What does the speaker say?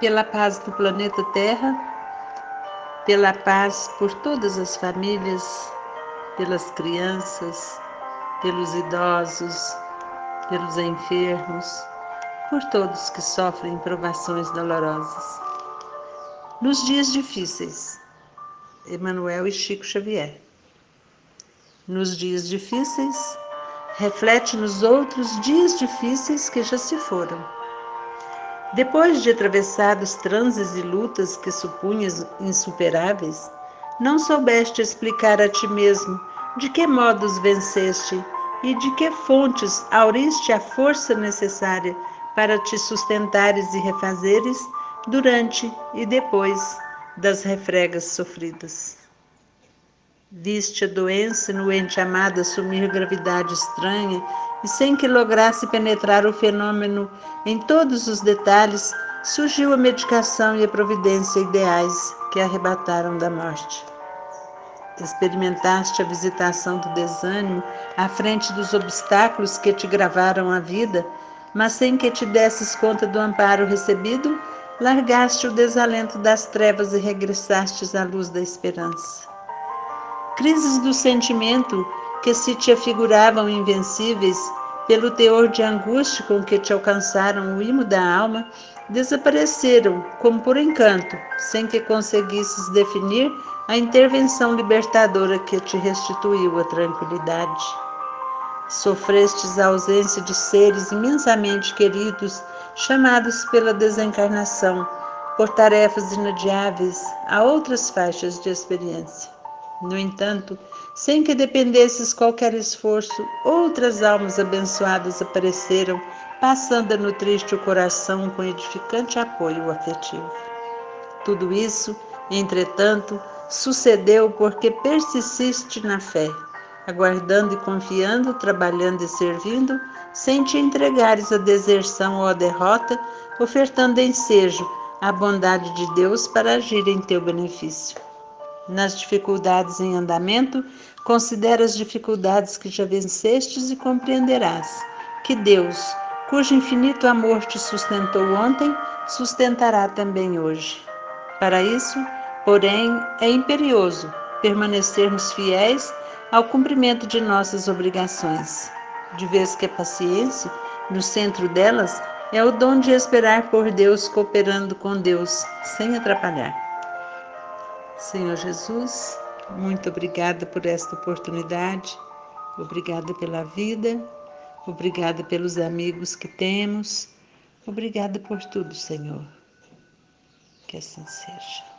pela paz do planeta Terra, pela paz por todas as famílias, pelas crianças, pelos idosos, pelos enfermos, por todos que sofrem provações dolorosas. Nos dias difíceis, Emanuel e Chico Xavier. Nos dias difíceis, reflete nos outros dias difíceis que já se foram. Depois de atravessados transes e lutas que supunhas insuperáveis, não soubeste explicar a ti mesmo de que modos venceste e de que fontes auriste a força necessária para te sustentares e refazeres durante e depois das refregas sofridas. Viste a doença no ente amado assumir gravidade estranha e sem que lograsse penetrar o fenômeno em todos os detalhes, surgiu a medicação e a providência ideais que arrebataram da morte. Experimentaste a visitação do desânimo à frente dos obstáculos que te gravaram a vida, mas sem que te desses conta do amparo recebido, largaste o desalento das trevas e regressastes à luz da esperança. Crises do sentimento que se te afiguravam invencíveis pelo teor de angústia com que te alcançaram o imo da alma, desapareceram como por encanto, sem que conseguisses definir a intervenção libertadora que te restituiu a tranquilidade. Sofrestes a ausência de seres imensamente queridos, chamados pela desencarnação, por tarefas inadiáveis a outras faixas de experiência. No entanto, sem que dependesses qualquer esforço, outras almas abençoadas apareceram, passando a nutrir-te o coração com edificante apoio afetivo. Tudo isso, entretanto, sucedeu porque persististe na fé, aguardando e confiando, trabalhando e servindo, sem te entregares à deserção ou à derrota, ofertando ensejo à bondade de Deus para agir em teu benefício. Nas dificuldades em andamento, considera as dificuldades que já vencestes e compreenderás que Deus, cujo infinito amor te sustentou ontem, sustentará também hoje. Para isso, porém, é imperioso permanecermos fiéis ao cumprimento de nossas obrigações, de vez que a paciência, no centro delas, é o dom de esperar por Deus cooperando com Deus, sem atrapalhar. Senhor Jesus, muito obrigada por esta oportunidade, obrigada pela vida, obrigada pelos amigos que temos, obrigada por tudo, Senhor. Que assim seja.